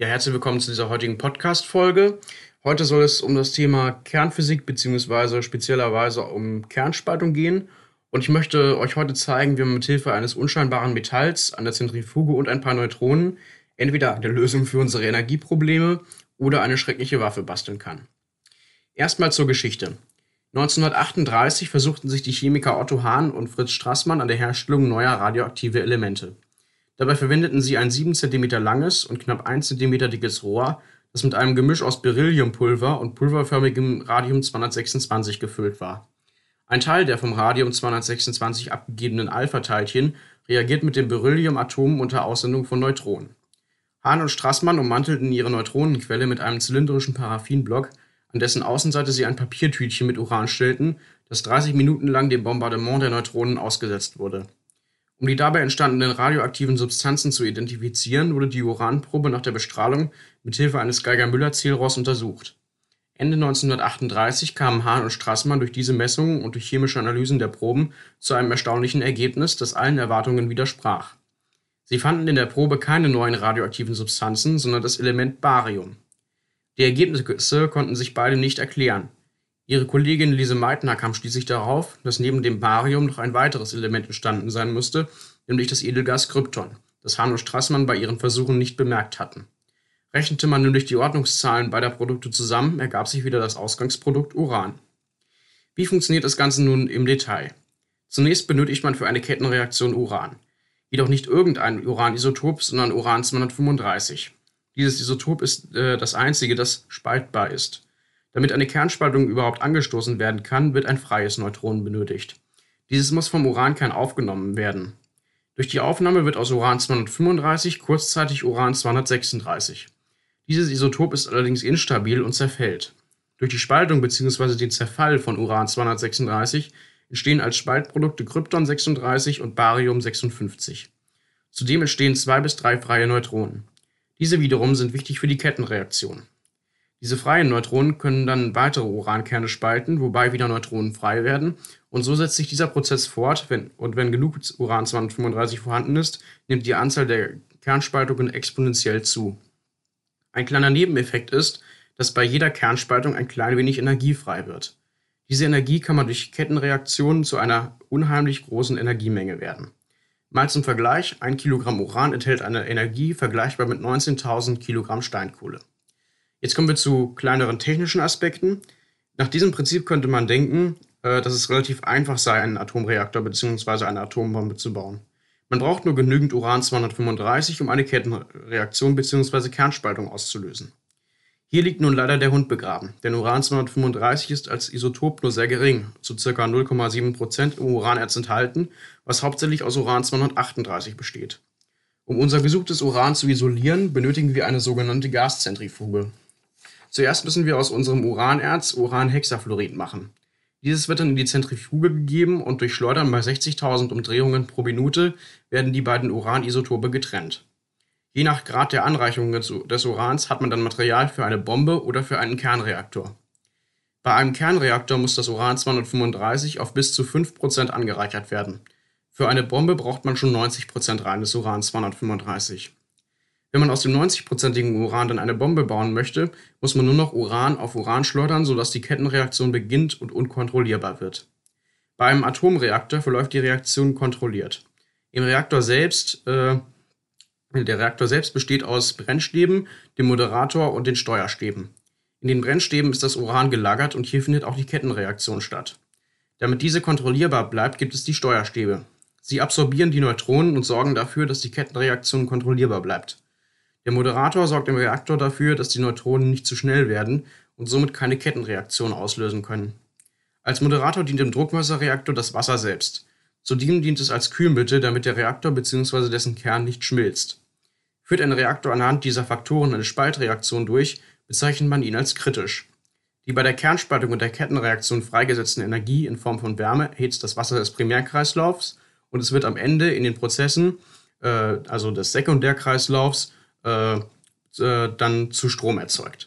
Ja, herzlich willkommen zu dieser heutigen Podcast-Folge. Heute soll es um das Thema Kernphysik beziehungsweise speziellerweise um Kernspaltung gehen. Und ich möchte euch heute zeigen, wie man mit Hilfe eines unscheinbaren Metalls, einer Zentrifuge und ein paar Neutronen entweder eine Lösung für unsere Energieprobleme oder eine schreckliche Waffe basteln kann. Erstmal zur Geschichte. 1938 versuchten sich die Chemiker Otto Hahn und Fritz Strassmann an der Herstellung neuer radioaktiver Elemente. Dabei verwendeten sie ein 7 cm langes und knapp 1 cm dickes Rohr, das mit einem Gemisch aus Berylliumpulver und pulverförmigem Radium-226 gefüllt war. Ein Teil der vom Radium-226 abgegebenen Alpha-Teilchen reagiert mit dem Beryllium-Atom unter Aussendung von Neutronen. Hahn und Strassmann ummantelten ihre Neutronenquelle mit einem zylindrischen Paraffinblock, an dessen Außenseite sie ein Papiertütchen mit Uran stellten, das 30 Minuten lang dem Bombardement der Neutronen ausgesetzt wurde um die dabei entstandenen radioaktiven Substanzen zu identifizieren, wurde die Uranprobe nach der Bestrahlung mit Hilfe eines Geiger-Müller-Zählrohrs untersucht. Ende 1938 kamen Hahn und Strassmann durch diese Messungen und durch chemische Analysen der Proben zu einem erstaunlichen Ergebnis, das allen Erwartungen widersprach. Sie fanden in der Probe keine neuen radioaktiven Substanzen, sondern das Element Barium. Die Ergebnisse konnten sich beide nicht erklären. Ihre Kollegin Lise Meitner kam schließlich darauf, dass neben dem Barium noch ein weiteres Element entstanden sein musste, nämlich das Edelgas Krypton, das Hahn und Strassmann bei ihren Versuchen nicht bemerkt hatten. Rechnete man nämlich die Ordnungszahlen beider Produkte zusammen, ergab sich wieder das Ausgangsprodukt Uran. Wie funktioniert das Ganze nun im Detail? Zunächst benötigt man für eine Kettenreaktion Uran. Jedoch nicht irgendein Uranisotop, sondern Uran 235. Dieses Isotop ist äh, das einzige, das spaltbar ist. Damit eine Kernspaltung überhaupt angestoßen werden kann, wird ein freies Neutron benötigt. Dieses muss vom Urankern aufgenommen werden. Durch die Aufnahme wird aus Uran 235 kurzzeitig Uran 236. Dieses Isotop ist allerdings instabil und zerfällt. Durch die Spaltung bzw. den Zerfall von Uran 236 entstehen als Spaltprodukte Krypton 36 und Barium 56. Zudem entstehen zwei bis drei freie Neutronen. Diese wiederum sind wichtig für die Kettenreaktion. Diese freien Neutronen können dann weitere Urankerne spalten, wobei wieder Neutronen frei werden. Und so setzt sich dieser Prozess fort. Wenn, und wenn genug Uran-235 vorhanden ist, nimmt die Anzahl der Kernspaltungen exponentiell zu. Ein kleiner Nebeneffekt ist, dass bei jeder Kernspaltung ein klein wenig Energie frei wird. Diese Energie kann man durch Kettenreaktionen zu einer unheimlich großen Energiemenge werden. Mal zum Vergleich, ein Kilogramm Uran enthält eine Energie vergleichbar mit 19.000 Kilogramm Steinkohle. Jetzt kommen wir zu kleineren technischen Aspekten. Nach diesem Prinzip könnte man denken, äh, dass es relativ einfach sei, einen Atomreaktor bzw. eine Atombombe zu bauen. Man braucht nur genügend Uran-235, um eine Kettenreaktion bzw. Kernspaltung auszulösen. Hier liegt nun leider der Hund begraben, denn Uran-235 ist als Isotop nur sehr gering, zu ca. 0,7% im Uranerz enthalten, was hauptsächlich aus Uran-238 besteht. Um unser gesuchtes Uran zu isolieren, benötigen wir eine sogenannte Gaszentrifuge. Zuerst müssen wir aus unserem Uranerz Uranhexafluorid machen. Dieses wird dann in die Zentrifuge gegeben und durch Schleudern bei 60.000 Umdrehungen pro Minute werden die beiden Uranisotope getrennt. Je nach Grad der Anreichung des Urans hat man dann Material für eine Bombe oder für einen Kernreaktor. Bei einem Kernreaktor muss das Uran 235 auf bis zu 5% angereichert werden. Für eine Bombe braucht man schon 90% reines Uran 235. Wenn man aus dem 90%igen Uran dann eine Bombe bauen möchte, muss man nur noch Uran auf Uran schleudern, sodass die Kettenreaktion beginnt und unkontrollierbar wird. Bei einem Atomreaktor verläuft die Reaktion kontrolliert. Im Reaktor selbst, äh, der Reaktor selbst besteht aus Brennstäben, dem Moderator und den Steuerstäben. In den Brennstäben ist das Uran gelagert und hier findet auch die Kettenreaktion statt. Damit diese kontrollierbar bleibt, gibt es die Steuerstäbe. Sie absorbieren die Neutronen und sorgen dafür, dass die Kettenreaktion kontrollierbar bleibt. Der Moderator sorgt im Reaktor dafür, dass die Neutronen nicht zu schnell werden und somit keine Kettenreaktion auslösen können. Als Moderator dient im Druckwasserreaktor das Wasser selbst. Zudem dient es als Kühlmittel, damit der Reaktor bzw. dessen Kern nicht schmilzt. Führt ein Reaktor anhand dieser Faktoren eine Spaltreaktion durch, bezeichnet man ihn als kritisch. Die bei der Kernspaltung und der Kettenreaktion freigesetzte Energie in Form von Wärme erhitzt das Wasser des Primärkreislaufs und es wird am Ende in den Prozessen, äh, also des Sekundärkreislaufs, äh, dann zu Strom erzeugt.